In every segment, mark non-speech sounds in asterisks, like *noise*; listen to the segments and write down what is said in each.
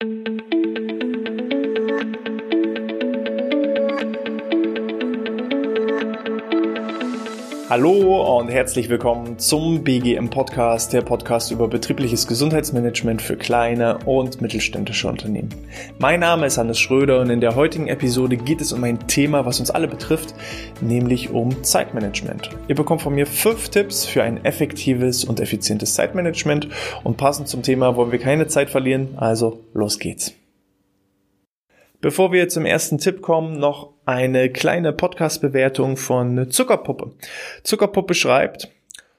thank you Hallo und herzlich willkommen zum BGM Podcast, der Podcast über betriebliches Gesundheitsmanagement für kleine und mittelständische Unternehmen. Mein Name ist Hannes Schröder und in der heutigen Episode geht es um ein Thema, was uns alle betrifft, nämlich um Zeitmanagement. Ihr bekommt von mir fünf Tipps für ein effektives und effizientes Zeitmanagement und passend zum Thema wollen wir keine Zeit verlieren, also los geht's. Bevor wir zum ersten Tipp kommen, noch eine kleine Podcast-Bewertung von Zuckerpuppe. Zuckerpuppe schreibt,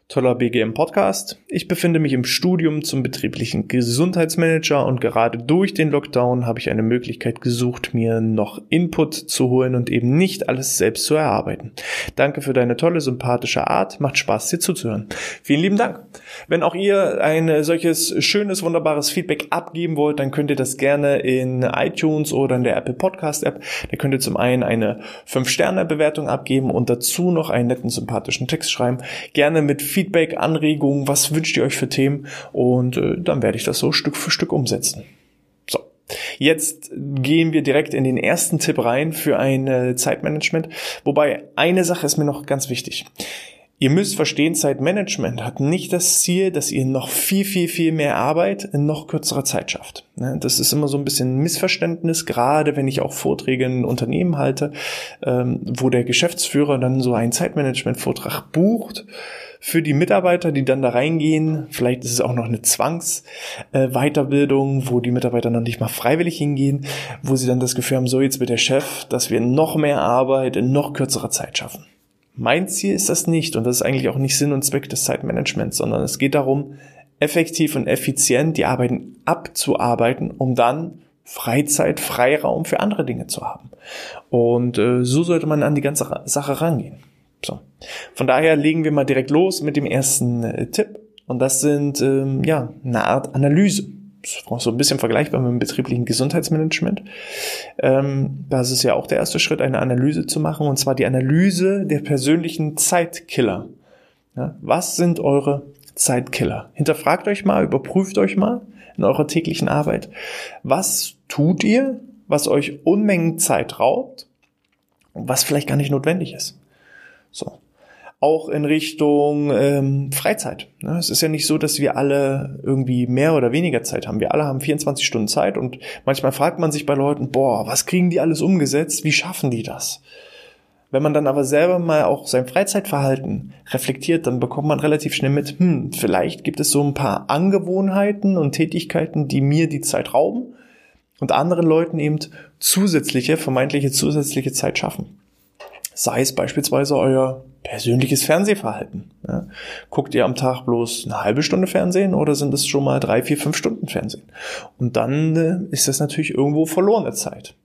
Toller BGM Podcast. Ich befinde mich im Studium zum betrieblichen Gesundheitsmanager und gerade durch den Lockdown habe ich eine Möglichkeit gesucht, mir noch Input zu holen und eben nicht alles selbst zu erarbeiten. Danke für deine tolle, sympathische Art. Macht Spaß, dir zuzuhören. Vielen lieben Dank. Wenn auch ihr ein solches schönes, wunderbares Feedback abgeben wollt, dann könnt ihr das gerne in iTunes oder in der Apple Podcast App. Da könnt ihr zum einen eine 5-Sterne-Bewertung abgeben und dazu noch einen netten, sympathischen Text schreiben. Gerne mit Feedback, Anregungen, was wünscht ihr euch für Themen und äh, dann werde ich das so Stück für Stück umsetzen. So, jetzt gehen wir direkt in den ersten Tipp rein für ein äh, Zeitmanagement, wobei eine Sache ist mir noch ganz wichtig. Ihr müsst verstehen, Zeitmanagement hat nicht das Ziel, dass ihr noch viel, viel, viel mehr Arbeit in noch kürzerer Zeit schafft. Ne, das ist immer so ein bisschen ein Missverständnis, gerade wenn ich auch Vorträge in Unternehmen halte, ähm, wo der Geschäftsführer dann so einen Zeitmanagement-Vortrag bucht für die Mitarbeiter, die dann da reingehen. Vielleicht ist es auch noch eine Zwangsweiterbildung, wo die Mitarbeiter noch nicht mal freiwillig hingehen, wo sie dann das Gefühl haben, so jetzt wird der Chef, dass wir noch mehr Arbeit in noch kürzerer Zeit schaffen. Mein Ziel ist das nicht und das ist eigentlich auch nicht Sinn und Zweck des Zeitmanagements, sondern es geht darum, effektiv und effizient die Arbeiten abzuarbeiten, um dann Freizeit, Freiraum für andere Dinge zu haben. Und äh, so sollte man an die ganze Sache rangehen. So. Von daher legen wir mal direkt los mit dem ersten äh, Tipp. Und das sind ähm, ja eine Art Analyse so ein bisschen vergleichbar mit dem betrieblichen Gesundheitsmanagement. Ähm, das ist ja auch der erste Schritt, eine Analyse zu machen, und zwar die Analyse der persönlichen Zeitkiller. Ja, was sind eure Zeitkiller? Hinterfragt euch mal, überprüft euch mal in eurer täglichen Arbeit. Was tut ihr, was euch Unmengen Zeit raubt und was vielleicht gar nicht notwendig ist? So auch in Richtung ähm, Freizeit. Ne? Es ist ja nicht so, dass wir alle irgendwie mehr oder weniger Zeit haben. Wir alle haben 24 Stunden Zeit und manchmal fragt man sich bei Leuten, boah, was kriegen die alles umgesetzt? Wie schaffen die das? Wenn man dann aber selber mal auch sein Freizeitverhalten reflektiert, dann bekommt man relativ schnell mit, hm, vielleicht gibt es so ein paar Angewohnheiten und Tätigkeiten, die mir die Zeit rauben und anderen Leuten eben zusätzliche, vermeintliche zusätzliche Zeit schaffen. Sei es beispielsweise euer persönliches Fernsehverhalten. Ja. Guckt ihr am Tag bloß eine halbe Stunde Fernsehen oder sind es schon mal drei, vier, fünf Stunden Fernsehen? Und dann äh, ist das natürlich irgendwo verlorene Zeit.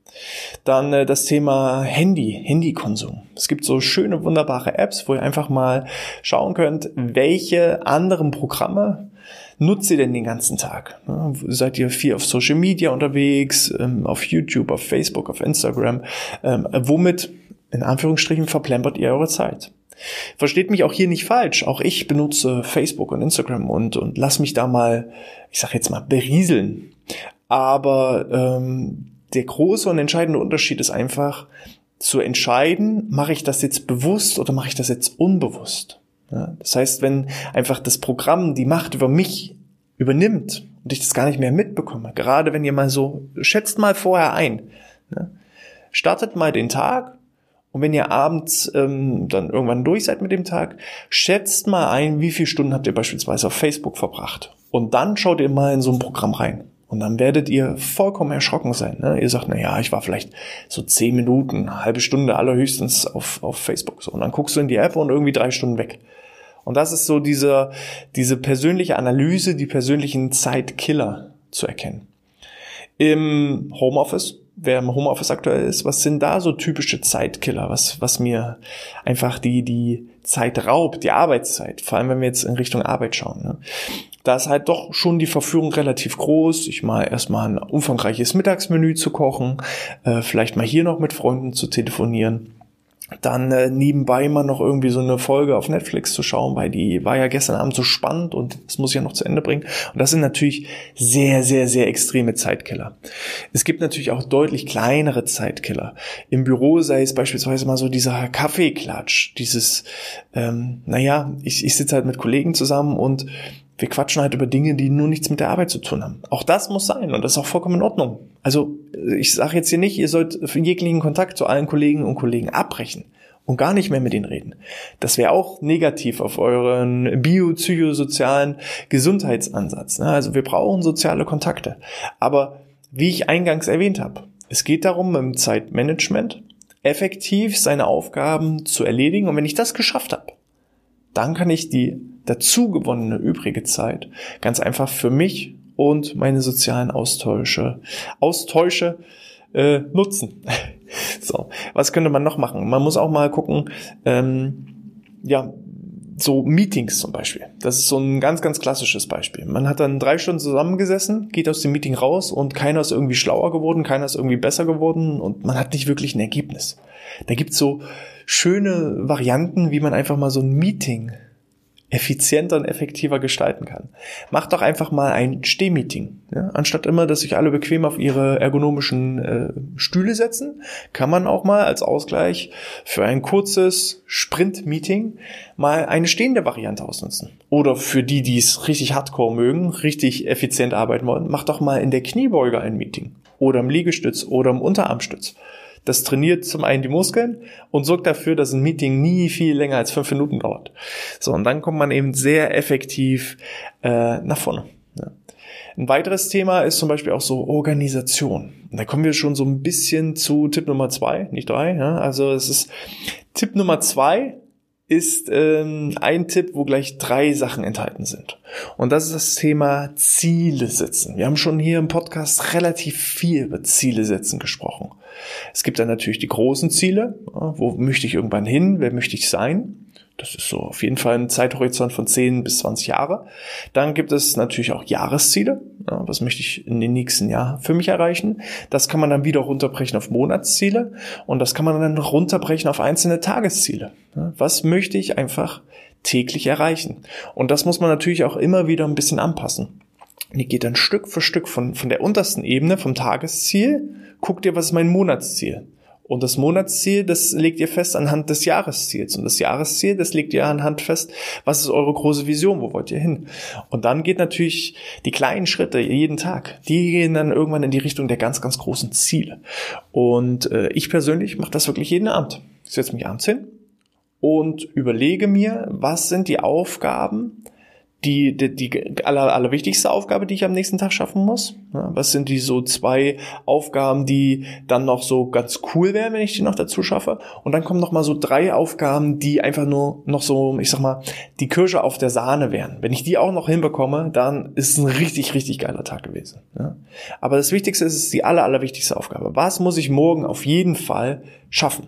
Dann äh, das Thema Handy, Handykonsum. Es gibt so schöne, wunderbare Apps, wo ihr einfach mal schauen könnt, welche anderen Programme nutzt ihr denn den ganzen Tag? Ja, seid ihr viel auf Social Media unterwegs, ähm, auf YouTube, auf Facebook, auf Instagram? Ähm, womit, in Anführungsstrichen, verplempert ihr eure Zeit? Versteht mich auch hier nicht falsch. Auch ich benutze Facebook und Instagram und, und lass mich da mal, ich sag jetzt mal, berieseln. Aber ähm, der große und entscheidende Unterschied ist einfach zu entscheiden, mache ich das jetzt bewusst oder mache ich das jetzt unbewusst. Ja, das heißt, wenn einfach das Programm die Macht über mich übernimmt und ich das gar nicht mehr mitbekomme, gerade wenn ihr mal so, schätzt mal vorher ein, ja, startet mal den Tag und wenn ihr abends ähm, dann irgendwann durch seid mit dem Tag, schätzt mal ein, wie viele Stunden habt ihr beispielsweise auf Facebook verbracht. Und dann schaut ihr mal in so ein Programm rein. Und dann werdet ihr vollkommen erschrocken sein. Ne? Ihr sagt, na ja, ich war vielleicht so zehn Minuten, halbe Stunde allerhöchstens auf, auf Facebook. So. Und dann guckst du in die App und irgendwie drei Stunden weg. Und das ist so diese, diese persönliche Analyse, die persönlichen Zeitkiller zu erkennen. Im Homeoffice wer im Homeoffice aktuell ist, was sind da so typische Zeitkiller, was, was mir einfach die, die Zeit raubt, die Arbeitszeit, vor allem wenn wir jetzt in Richtung Arbeit schauen. Ne? Da ist halt doch schon die Verführung relativ groß, ich mal erstmal ein umfangreiches Mittagsmenü zu kochen, äh, vielleicht mal hier noch mit Freunden zu telefonieren dann äh, nebenbei mal noch irgendwie so eine Folge auf Netflix zu schauen, weil die war ja gestern Abend so spannend und das muss ich ja noch zu Ende bringen. Und das sind natürlich sehr, sehr, sehr extreme Zeitkiller. Es gibt natürlich auch deutlich kleinere Zeitkiller. Im Büro sei es beispielsweise mal so dieser Kaffeeklatsch, dieses, ähm, naja, ich, ich sitze halt mit Kollegen zusammen und wir quatschen halt über Dinge, die nur nichts mit der Arbeit zu tun haben. Auch das muss sein und das ist auch vollkommen in Ordnung. Also ich sage jetzt hier nicht, ihr sollt jeglichen Kontakt zu allen Kollegen und Kollegen abbrechen und gar nicht mehr mit ihnen reden. Das wäre auch negativ auf euren biopsychosozialen Gesundheitsansatz. Ne? Also wir brauchen soziale Kontakte. Aber wie ich eingangs erwähnt habe, es geht darum, im Zeitmanagement effektiv seine Aufgaben zu erledigen. Und wenn ich das geschafft habe, dann kann ich die dazu gewonnene übrige Zeit ganz einfach für mich und meine sozialen Austausche, Austausche äh, nutzen. *laughs* so, was könnte man noch machen? Man muss auch mal gucken, ähm, ja, so Meetings zum Beispiel. Das ist so ein ganz, ganz klassisches Beispiel. Man hat dann drei Stunden zusammengesessen, geht aus dem Meeting raus und keiner ist irgendwie schlauer geworden, keiner ist irgendwie besser geworden und man hat nicht wirklich ein Ergebnis. Da gibt's so schöne Varianten, wie man einfach mal so ein Meeting effizienter und effektiver gestalten kann. Macht doch einfach mal ein Stehmeeting. Ja? Anstatt immer, dass sich alle bequem auf ihre ergonomischen äh, Stühle setzen, kann man auch mal als Ausgleich für ein kurzes Sprint-Meeting mal eine stehende Variante ausnutzen. Oder für die, die es richtig hardcore mögen, richtig effizient arbeiten wollen, macht doch mal in der Kniebeuge ein Meeting. Oder im Liegestütz oder im Unterarmstütz. Das trainiert zum einen die Muskeln und sorgt dafür, dass ein Meeting nie viel länger als fünf Minuten dauert. So, und dann kommt man eben sehr effektiv äh, nach vorne. Ja. Ein weiteres Thema ist zum Beispiel auch so Organisation. Da kommen wir schon so ein bisschen zu Tipp Nummer zwei, nicht drei. Ja? Also es ist Tipp Nummer zwei ist ähm, ein Tipp, wo gleich drei Sachen enthalten sind. Und das ist das Thema Ziele setzen. Wir haben schon hier im Podcast relativ viel über Ziele setzen gesprochen. Es gibt dann natürlich die großen Ziele. Wo möchte ich irgendwann hin? Wer möchte ich sein? Das ist so auf jeden Fall ein Zeithorizont von 10 bis 20 Jahre. Dann gibt es natürlich auch Jahresziele. Ja, was möchte ich in den nächsten Jahren für mich erreichen? Das kann man dann wieder runterbrechen auf Monatsziele und das kann man dann runterbrechen auf einzelne Tagesziele. Was möchte ich einfach täglich erreichen? Und das muss man natürlich auch immer wieder ein bisschen anpassen. Und ihr geht dann Stück für Stück von, von der untersten Ebene, vom Tagesziel, guckt ihr, was ist mein Monatsziel? Und das Monatsziel, das legt ihr fest anhand des Jahresziels. Und das Jahresziel, das legt ihr anhand fest, was ist eure große Vision, wo wollt ihr hin? Und dann geht natürlich die kleinen Schritte jeden Tag, die gehen dann irgendwann in die Richtung der ganz, ganz großen Ziele. Und äh, ich persönlich mache das wirklich jeden Abend. Ich setze mich abends hin und überlege mir, was sind die Aufgaben, die, die, die aller, allerwichtigste Aufgabe, die ich am nächsten Tag schaffen muss? Was sind die so zwei Aufgaben, die dann noch so ganz cool wären, wenn ich die noch dazu schaffe? Und dann kommen noch mal so drei Aufgaben, die einfach nur noch so, ich sag mal, die Kirsche auf der Sahne wären. Wenn ich die auch noch hinbekomme, dann ist es ein richtig, richtig geiler Tag gewesen. Aber das Wichtigste ist, ist die aller, allerwichtigste Aufgabe. Was muss ich morgen auf jeden Fall schaffen?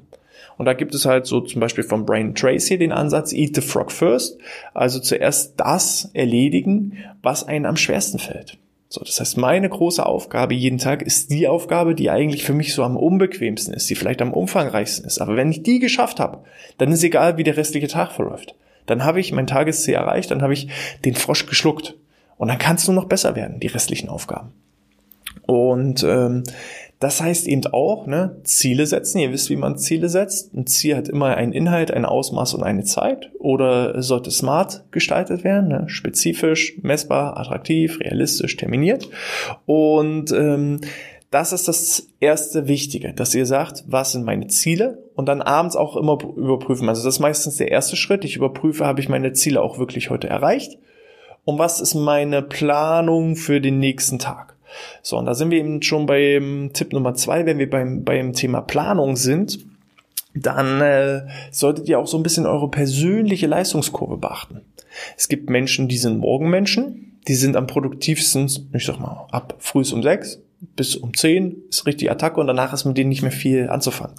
Und da gibt es halt so zum Beispiel von Brain Tracy den Ansatz Eat the Frog First. Also zuerst das erledigen, was einen am schwersten fällt. So, das heißt, meine große Aufgabe jeden Tag ist die Aufgabe, die eigentlich für mich so am unbequemsten ist, die vielleicht am umfangreichsten ist. Aber wenn ich die geschafft habe, dann ist egal, wie der restliche Tag verläuft. Dann habe ich mein Tagesziel erreicht, dann habe ich den Frosch geschluckt. Und dann kann es nur noch besser werden, die restlichen Aufgaben. Und ähm, das heißt eben auch, ne, Ziele setzen. Ihr wisst, wie man Ziele setzt. Ein Ziel hat immer einen Inhalt, ein Ausmaß und eine Zeit. Oder sollte smart gestaltet werden, ne? spezifisch, messbar, attraktiv, realistisch, terminiert. Und ähm, das ist das erste Wichtige, dass ihr sagt, was sind meine Ziele und dann abends auch immer überprüfen. Also das ist meistens der erste Schritt. Ich überprüfe, habe ich meine Ziele auch wirklich heute erreicht? Und was ist meine Planung für den nächsten Tag? So, und da sind wir eben schon beim Tipp Nummer zwei, wenn wir beim, beim Thema Planung sind, dann äh, solltet ihr auch so ein bisschen eure persönliche Leistungskurve beachten. Es gibt Menschen, die sind Morgenmenschen, die sind am produktivsten, ich sag mal, ab früh um sechs bis um 10 ist richtig Attacke und danach ist mit denen nicht mehr viel anzufangen.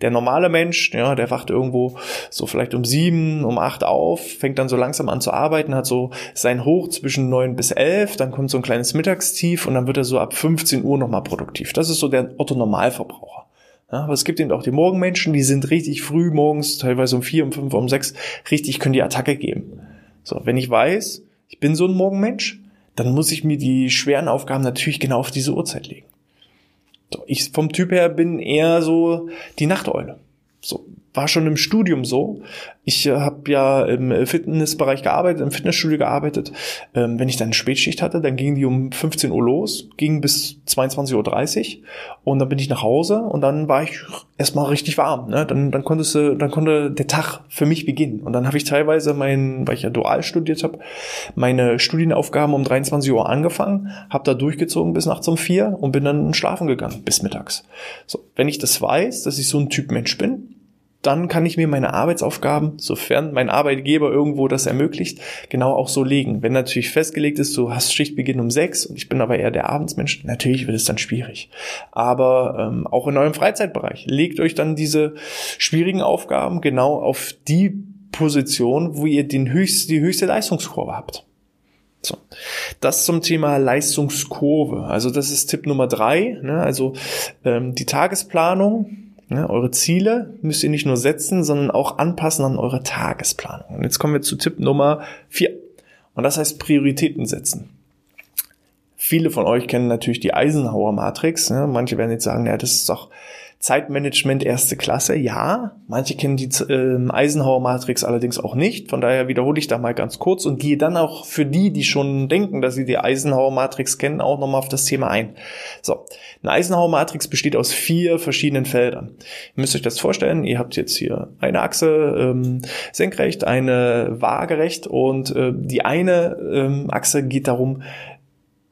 Der normale Mensch, ja, der wacht irgendwo so vielleicht um 7, um 8 auf, fängt dann so langsam an zu arbeiten, hat so sein Hoch zwischen 9 bis 11, dann kommt so ein kleines Mittagstief und dann wird er so ab 15 Uhr nochmal produktiv. Das ist so der Otto Normalverbraucher. Ja, aber es gibt eben auch die Morgenmenschen, die sind richtig früh morgens, teilweise um vier, um fünf, um sechs, richtig können die Attacke geben. So, wenn ich weiß, ich bin so ein Morgenmensch, dann muss ich mir die schweren Aufgaben natürlich genau auf diese Uhrzeit legen. So, ich vom Typ her bin eher so die Nachteule. So, war schon im Studium so. Ich äh, habe ja im Fitnessbereich gearbeitet, im Fitnessstudio gearbeitet. Ähm, wenn ich dann eine Spätschicht hatte, dann ging die um 15 Uhr los, ging bis 22.30 Uhr und dann bin ich nach Hause und dann war ich erstmal richtig warm. Ne? Dann, dann, konntest du, dann konnte der Tag für mich beginnen. Und dann habe ich teilweise mein, weil ich ja dual studiert habe, meine Studienaufgaben um 23 Uhr angefangen, habe da durchgezogen bis nachts um vier und bin dann schlafen gegangen bis mittags. So, wenn ich das weiß, dass ich so ein Typ Mensch bin, dann kann ich mir meine Arbeitsaufgaben, sofern mein Arbeitgeber irgendwo das ermöglicht, genau auch so legen. Wenn natürlich festgelegt ist, du hast Schichtbeginn um sechs und ich bin aber eher der Abendsmensch, natürlich wird es dann schwierig. Aber ähm, auch in eurem Freizeitbereich legt euch dann diese schwierigen Aufgaben genau auf die Position, wo ihr den höchst, die höchste Leistungskurve habt. So. Das zum Thema Leistungskurve. Also das ist Tipp Nummer drei. Ne? Also ähm, die Tagesplanung ja, eure Ziele müsst ihr nicht nur setzen, sondern auch anpassen an eure Tagesplanung. Und jetzt kommen wir zu Tipp Nummer vier. Und das heißt Prioritäten setzen. Viele von euch kennen natürlich die Eisenhower Matrix. Ne? Manche werden jetzt sagen, ja, das ist doch Zeitmanagement erste Klasse, ja. Manche kennen die äh, Eisenhower Matrix allerdings auch nicht. Von daher wiederhole ich da mal ganz kurz und gehe dann auch für die, die schon denken, dass sie die Eisenhower Matrix kennen, auch nochmal auf das Thema ein. So, eine Eisenhower Matrix besteht aus vier verschiedenen Feldern. Ihr müsst euch das vorstellen, ihr habt jetzt hier eine Achse ähm, senkrecht, eine waagerecht und äh, die eine ähm, Achse geht darum,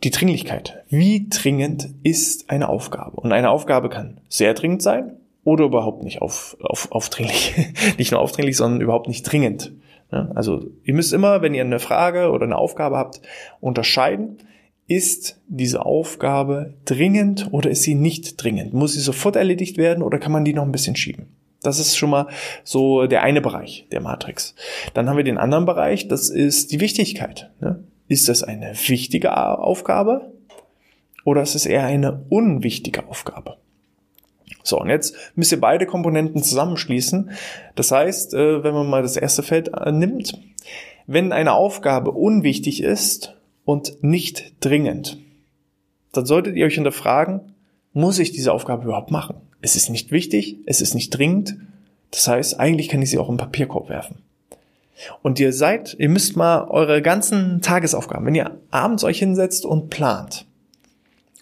die Dringlichkeit. Wie dringend ist eine Aufgabe? Und eine Aufgabe kann sehr dringend sein oder überhaupt nicht auf, auf, aufdringlich. *laughs* nicht nur aufdringlich, sondern überhaupt nicht dringend. Also ihr müsst immer, wenn ihr eine Frage oder eine Aufgabe habt, unterscheiden, ist diese Aufgabe dringend oder ist sie nicht dringend? Muss sie sofort erledigt werden oder kann man die noch ein bisschen schieben? Das ist schon mal so der eine Bereich der Matrix. Dann haben wir den anderen Bereich, das ist die Wichtigkeit. Ist das eine wichtige Aufgabe oder ist es eher eine unwichtige Aufgabe? So, und jetzt müsst ihr beide Komponenten zusammenschließen. Das heißt, äh, wenn man mal das erste Feld äh, nimmt, wenn eine Aufgabe unwichtig ist und nicht dringend, dann solltet ihr euch hinterfragen, muss ich diese Aufgabe überhaupt machen? Es ist nicht wichtig, es ist nicht dringend. Das heißt, eigentlich kann ich sie auch im Papierkorb werfen. Und ihr seid, ihr müsst mal eure ganzen Tagesaufgaben, wenn ihr abends euch hinsetzt und plant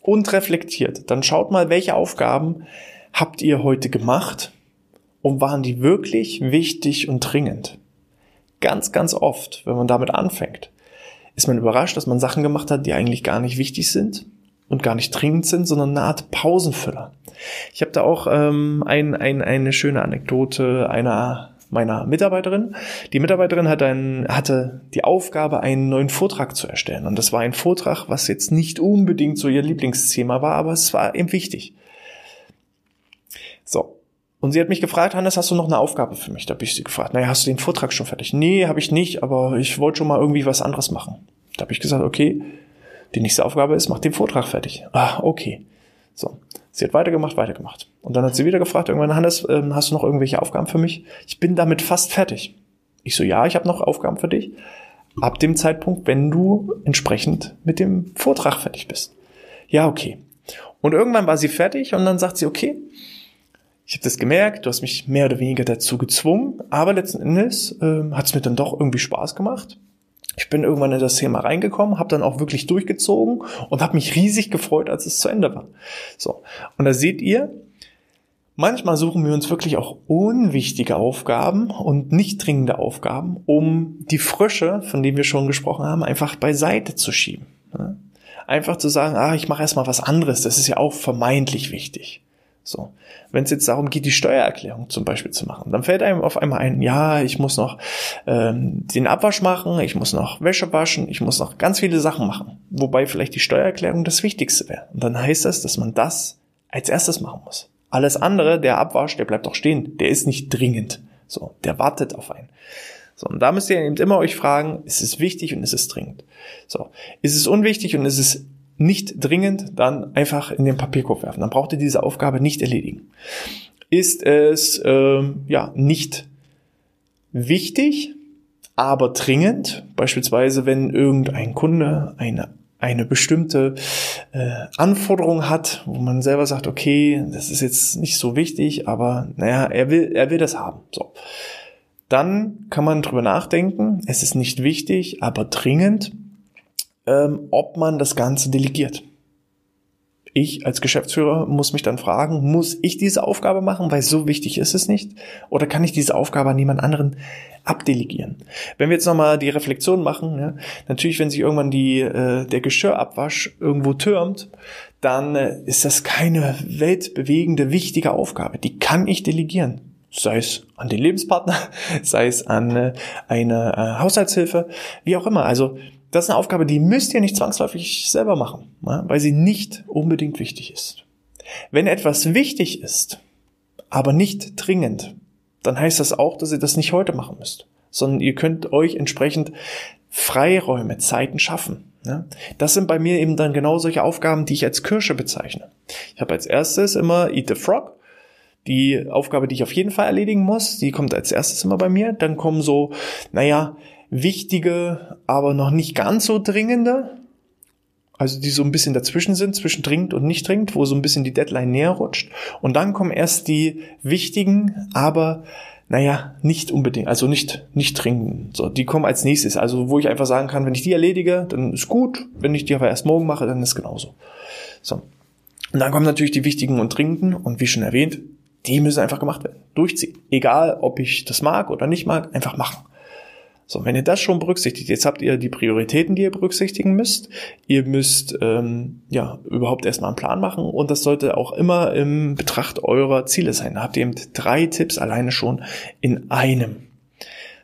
und reflektiert, dann schaut mal, welche Aufgaben habt ihr heute gemacht und waren die wirklich wichtig und dringend. Ganz, ganz oft, wenn man damit anfängt, ist man überrascht, dass man Sachen gemacht hat, die eigentlich gar nicht wichtig sind und gar nicht dringend sind, sondern eine Art Pausenfüller. Ich habe da auch ähm, ein, ein, eine schöne Anekdote einer meiner Mitarbeiterin. Die Mitarbeiterin hat ein, hatte die Aufgabe, einen neuen Vortrag zu erstellen. Und das war ein Vortrag, was jetzt nicht unbedingt so ihr Lieblingsthema war, aber es war eben wichtig. So. Und sie hat mich gefragt, Hannes, hast du noch eine Aufgabe für mich? Da habe ich sie gefragt, naja, hast du den Vortrag schon fertig? Nee, habe ich nicht, aber ich wollte schon mal irgendwie was anderes machen. Da habe ich gesagt, okay, die nächste Aufgabe ist, mach den Vortrag fertig. Ah, okay. So. Sie hat weitergemacht, weitergemacht. Und dann hat sie wieder gefragt, irgendwann, Hannes, ähm, hast du noch irgendwelche Aufgaben für mich? Ich bin damit fast fertig. Ich so, ja, ich habe noch Aufgaben für dich. Ab dem Zeitpunkt, wenn du entsprechend mit dem Vortrag fertig bist. Ja, okay. Und irgendwann war sie fertig und dann sagt sie, okay, ich habe das gemerkt, du hast mich mehr oder weniger dazu gezwungen, aber letzten Endes ähm, hat es mir dann doch irgendwie Spaß gemacht. Ich bin irgendwann in das Thema reingekommen, habe dann auch wirklich durchgezogen und habe mich riesig gefreut, als es zu Ende war. So, und da seht ihr, manchmal suchen wir uns wirklich auch unwichtige Aufgaben und nicht dringende Aufgaben, um die Frösche, von denen wir schon gesprochen haben, einfach beiseite zu schieben. Einfach zu sagen, ah, ich mache erstmal was anderes, das ist ja auch vermeintlich wichtig. So. Wenn es jetzt darum geht, die Steuererklärung zum Beispiel zu machen, dann fällt einem auf einmal ein, ja, ich muss noch ähm, den Abwasch machen, ich muss noch Wäsche waschen, ich muss noch ganz viele Sachen machen. Wobei vielleicht die Steuererklärung das Wichtigste wäre. Und dann heißt das, dass man das als erstes machen muss. Alles andere, der Abwasch, der bleibt doch stehen. Der ist nicht dringend. So, der wartet auf einen. So, und da müsst ihr eben immer euch fragen, ist es wichtig und ist es dringend? So, ist es unwichtig und ist es nicht dringend, dann einfach in den Papierkorb werfen. Dann braucht ihr diese Aufgabe nicht erledigen. Ist es ähm, ja nicht wichtig, aber dringend, beispielsweise wenn irgendein Kunde eine eine bestimmte äh, Anforderung hat, wo man selber sagt, okay, das ist jetzt nicht so wichtig, aber naja, er will, er will das haben. So. Dann kann man drüber nachdenken, es ist nicht wichtig, aber dringend, ähm, ob man das Ganze delegiert. Ich als Geschäftsführer muss mich dann fragen, muss ich diese Aufgabe machen, weil so wichtig ist es nicht? Oder kann ich diese Aufgabe an jemand anderen abdelegieren? Wenn wir jetzt nochmal die Reflexion machen, ja, natürlich, wenn sich irgendwann die, äh, der Geschirrabwasch irgendwo türmt, dann äh, ist das keine weltbewegende, wichtige Aufgabe. Die kann ich delegieren sei es an den Lebenspartner, *laughs* sei es an äh, eine äh, Haushaltshilfe, wie auch immer. Also das ist eine Aufgabe, die müsst ihr nicht zwangsläufig selber machen, weil sie nicht unbedingt wichtig ist. Wenn etwas wichtig ist, aber nicht dringend, dann heißt das auch, dass ihr das nicht heute machen müsst, sondern ihr könnt euch entsprechend Freiräume, Zeiten schaffen. Das sind bei mir eben dann genau solche Aufgaben, die ich als Kirsche bezeichne. Ich habe als erstes immer Eat the Frog, die Aufgabe, die ich auf jeden Fall erledigen muss, die kommt als erstes immer bei mir. Dann kommen so, naja, wichtige, aber noch nicht ganz so dringende, also die so ein bisschen dazwischen sind, zwischen dringend und nicht dringend, wo so ein bisschen die Deadline näher rutscht. Und dann kommen erst die wichtigen, aber naja, nicht unbedingt, also nicht, nicht dringend. So, die kommen als nächstes. Also, wo ich einfach sagen kann, wenn ich die erledige, dann ist gut. Wenn ich die aber erst morgen mache, dann ist genauso. So. Und dann kommen natürlich die wichtigen und dringenden. Und wie schon erwähnt, die müssen einfach gemacht werden. Durchziehen. Egal, ob ich das mag oder nicht mag, einfach machen. So, wenn ihr das schon berücksichtigt, jetzt habt ihr die Prioritäten, die ihr berücksichtigen müsst. Ihr müsst ähm, ja überhaupt erstmal einen Plan machen und das sollte auch immer im Betracht eurer Ziele sein. Da habt ihr eben drei Tipps alleine schon in einem.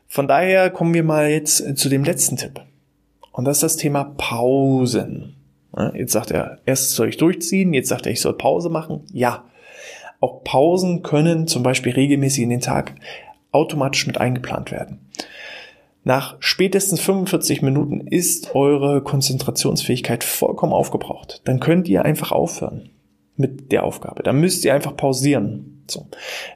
Von daher kommen wir mal jetzt zu dem letzten Tipp. Und das ist das Thema Pausen. Jetzt sagt er, erst soll ich durchziehen, jetzt sagt er, ich soll Pause machen. Ja, auch Pausen können zum Beispiel regelmäßig in den Tag automatisch mit eingeplant werden. Nach spätestens 45 Minuten ist eure Konzentrationsfähigkeit vollkommen aufgebraucht. Dann könnt ihr einfach aufhören mit der Aufgabe. Dann müsst ihr einfach pausieren. So.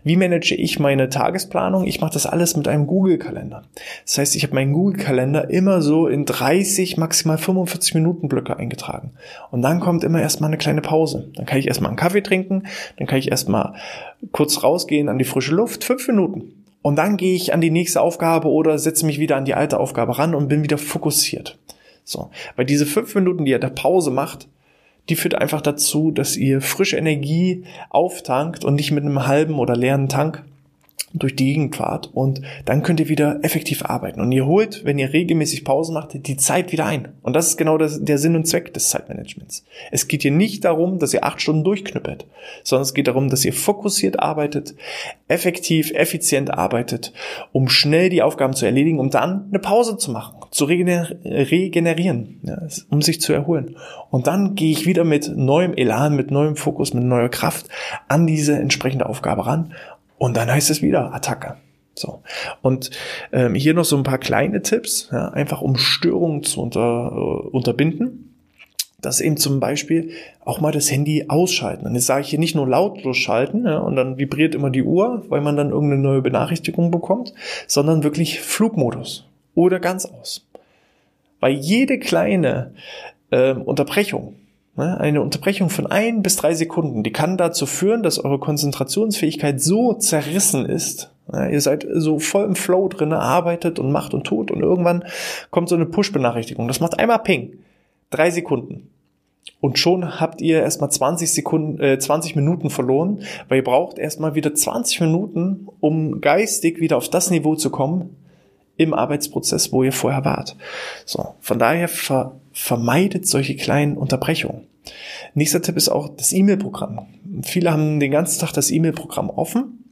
Wie manage ich meine Tagesplanung? Ich mache das alles mit einem Google-Kalender. Das heißt, ich habe meinen Google-Kalender immer so in 30, maximal 45 Minuten Blöcke eingetragen. Und dann kommt immer erstmal eine kleine Pause. Dann kann ich erstmal einen Kaffee trinken, dann kann ich erstmal kurz rausgehen an die frische Luft, fünf Minuten. Und dann gehe ich an die nächste Aufgabe oder setze mich wieder an die alte Aufgabe ran und bin wieder fokussiert. So. Weil diese fünf Minuten, die ihr da Pause macht, die führt einfach dazu, dass ihr frische Energie auftankt und nicht mit einem halben oder leeren Tank durch die Gegend fahrt und dann könnt ihr wieder effektiv arbeiten. Und ihr holt, wenn ihr regelmäßig Pausen macht, die Zeit wieder ein. Und das ist genau das, der Sinn und Zweck des Zeitmanagements. Es geht hier nicht darum, dass ihr acht Stunden durchknüppelt, sondern es geht darum, dass ihr fokussiert arbeitet, effektiv, effizient arbeitet, um schnell die Aufgaben zu erledigen, um dann eine Pause zu machen, zu regener regenerieren, ja, um sich zu erholen. Und dann gehe ich wieder mit neuem Elan, mit neuem Fokus, mit neuer Kraft an diese entsprechende Aufgabe ran und dann heißt es wieder Attacke. So. Und ähm, hier noch so ein paar kleine Tipps, ja, einfach um Störungen zu unter, äh, unterbinden. Das eben zum Beispiel auch mal das Handy ausschalten. Und jetzt sage ich hier nicht nur lautlos schalten ja, und dann vibriert immer die Uhr, weil man dann irgendeine neue Benachrichtigung bekommt, sondern wirklich Flugmodus oder ganz aus. Weil jede kleine äh, Unterbrechung? Eine Unterbrechung von ein bis drei Sekunden, die kann dazu führen, dass eure Konzentrationsfähigkeit so zerrissen ist. Ihr seid so voll im Flow drin, arbeitet und macht und tut und irgendwann kommt so eine Push-Benachrichtigung. Das macht einmal Ping. Drei Sekunden. Und schon habt ihr erstmal 20 Sekunden, äh, 20 Minuten verloren, weil ihr braucht erstmal wieder 20 Minuten, um geistig wieder auf das Niveau zu kommen im Arbeitsprozess, wo ihr vorher wart. So. Von daher ver vermeidet solche kleinen Unterbrechungen. Nächster Tipp ist auch das E-Mail-Programm. Viele haben den ganzen Tag das E-Mail-Programm offen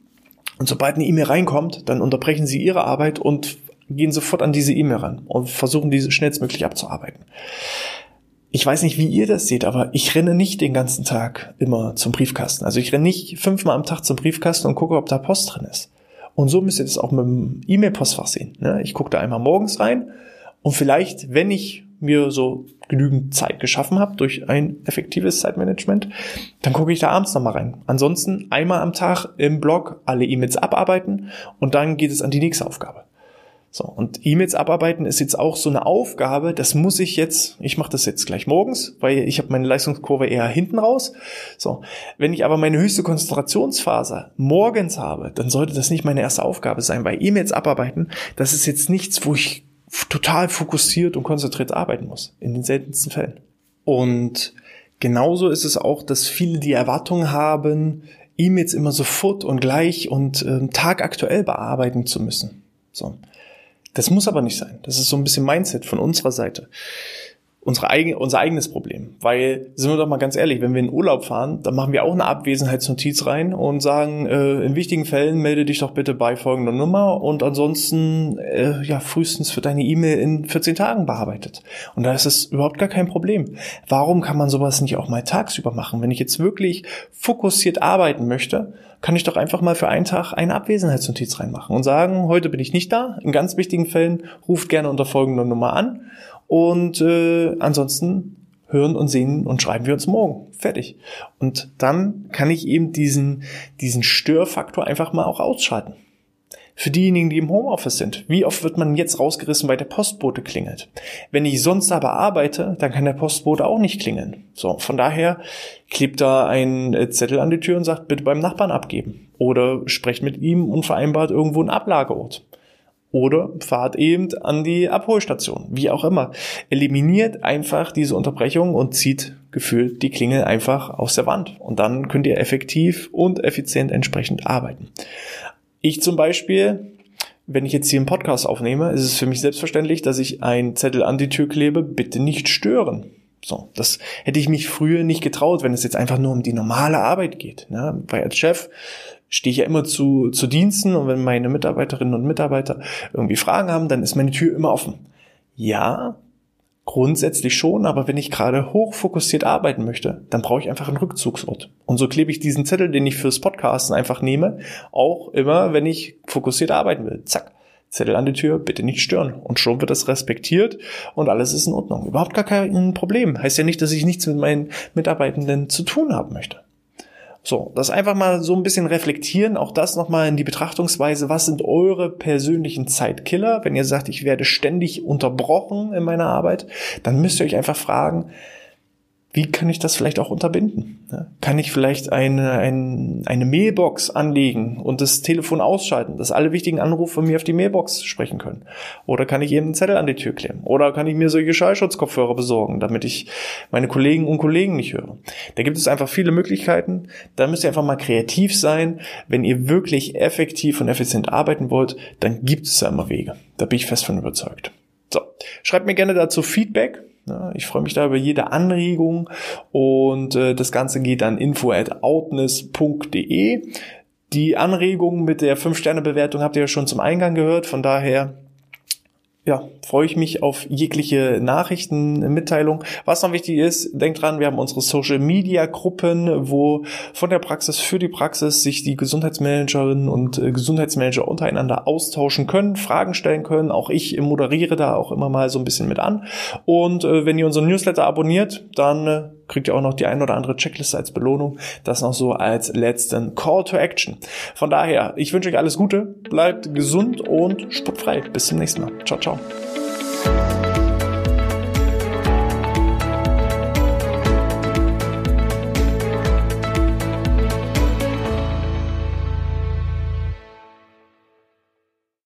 und sobald eine E-Mail reinkommt, dann unterbrechen sie ihre Arbeit und gehen sofort an diese E-Mail ran und versuchen diese schnellstmöglich abzuarbeiten. Ich weiß nicht, wie ihr das seht, aber ich renne nicht den ganzen Tag immer zum Briefkasten. Also ich renne nicht fünfmal am Tag zum Briefkasten und gucke, ob da Post drin ist. Und so müsst ihr das auch mit dem E-Mail-Postfach sehen. Ne? Ich gucke da einmal morgens rein und vielleicht, wenn ich mir so genügend Zeit geschaffen habe durch ein effektives Zeitmanagement, dann gucke ich da abends nochmal rein. Ansonsten einmal am Tag im Blog alle E-Mails abarbeiten und dann geht es an die nächste Aufgabe. So, und E-Mails abarbeiten ist jetzt auch so eine Aufgabe, das muss ich jetzt, ich mache das jetzt gleich morgens, weil ich habe meine Leistungskurve eher hinten raus. So, wenn ich aber meine höchste Konzentrationsphase morgens habe, dann sollte das nicht meine erste Aufgabe sein, weil E-Mails abarbeiten, das ist jetzt nichts, wo ich total fokussiert und konzentriert arbeiten muss, in den seltensten Fällen. Und genauso ist es auch, dass viele die Erwartung haben, E-Mails immer sofort und gleich und äh, tagaktuell bearbeiten zu müssen. So. Das muss aber nicht sein. Das ist so ein bisschen Mindset von unserer Seite. Unsere eigene, unser eigenes Problem. Weil, sind wir doch mal ganz ehrlich, wenn wir in Urlaub fahren, dann machen wir auch eine Abwesenheitsnotiz rein und sagen, äh, in wichtigen Fällen melde dich doch bitte bei folgender Nummer und ansonsten, äh, ja, frühestens wird deine E-Mail in 14 Tagen bearbeitet. Und da ist es überhaupt gar kein Problem. Warum kann man sowas nicht auch mal tagsüber machen? Wenn ich jetzt wirklich fokussiert arbeiten möchte, kann ich doch einfach mal für einen Tag eine Abwesenheitsnotiz reinmachen und sagen, heute bin ich nicht da. In ganz wichtigen Fällen ruft gerne unter folgender Nummer an. Und äh, ansonsten hören und sehen und schreiben wir uns morgen. Fertig. Und dann kann ich eben diesen, diesen Störfaktor einfach mal auch ausschalten. Für diejenigen, die im Homeoffice sind, wie oft wird man jetzt rausgerissen, weil der Postbote klingelt? Wenn ich sonst aber arbeite, dann kann der Postbote auch nicht klingeln. So, von daher klebt da ein äh, Zettel an die Tür und sagt, bitte beim Nachbarn abgeben. Oder sprecht mit ihm und vereinbart irgendwo einen Ablageort. Oder fahrt eben an die Abholstation. Wie auch immer. Eliminiert einfach diese Unterbrechung und zieht gefühlt die Klingel einfach aus der Wand. Und dann könnt ihr effektiv und effizient entsprechend arbeiten. Ich zum Beispiel, wenn ich jetzt hier einen Podcast aufnehme, ist es für mich selbstverständlich, dass ich einen Zettel an die Tür klebe, bitte nicht stören. So, das hätte ich mich früher nicht getraut, wenn es jetzt einfach nur um die normale Arbeit geht. Ne? Weil als Chef stehe ich ja immer zu, zu Diensten und wenn meine Mitarbeiterinnen und Mitarbeiter irgendwie Fragen haben, dann ist meine Tür immer offen. Ja, Grundsätzlich schon, aber wenn ich gerade hochfokussiert arbeiten möchte, dann brauche ich einfach einen Rückzugsort. Und so klebe ich diesen Zettel, den ich fürs Podcasten einfach nehme, auch immer, wenn ich fokussiert arbeiten will. Zack. Zettel an die Tür, bitte nicht stören. Und schon wird das respektiert und alles ist in Ordnung. Überhaupt gar kein Problem. Heißt ja nicht, dass ich nichts mit meinen Mitarbeitenden zu tun haben möchte. So, das einfach mal so ein bisschen reflektieren, auch das nochmal in die Betrachtungsweise, was sind eure persönlichen Zeitkiller? Wenn ihr sagt, ich werde ständig unterbrochen in meiner Arbeit, dann müsst ihr euch einfach fragen, wie kann ich das vielleicht auch unterbinden? Kann ich vielleicht eine, eine, eine Mailbox anlegen und das Telefon ausschalten, dass alle wichtigen Anrufe mir auf die Mailbox sprechen können? Oder kann ich eben einen Zettel an die Tür klemmen? Oder kann ich mir solche Schallschutzkopfhörer besorgen, damit ich meine Kollegen und Kollegen nicht höre? Da gibt es einfach viele Möglichkeiten. Da müsst ihr einfach mal kreativ sein. Wenn ihr wirklich effektiv und effizient arbeiten wollt, dann gibt es da immer Wege. Da bin ich fest von überzeugt. So, schreibt mir gerne dazu Feedback. Ich freue mich da über jede Anregung und äh, das Ganze geht an info at outness.de. Die Anregung mit der 5-Sterne-Bewertung habt ihr ja schon zum Eingang gehört, von daher ja, freue ich mich auf jegliche Nachrichten, Mitteilung. Was noch wichtig ist, denkt dran, wir haben unsere Social Media Gruppen, wo von der Praxis für die Praxis sich die Gesundheitsmanagerinnen und äh, Gesundheitsmanager untereinander austauschen können, Fragen stellen können. Auch ich moderiere da auch immer mal so ein bisschen mit an. Und äh, wenn ihr unseren Newsletter abonniert, dann äh, kriegt ihr auch noch die ein oder andere Checkliste als Belohnung. Das noch so als letzten Call to Action. Von daher, ich wünsche euch alles Gute, bleibt gesund und sportfrei. Bis zum nächsten Mal. Ciao, ciao.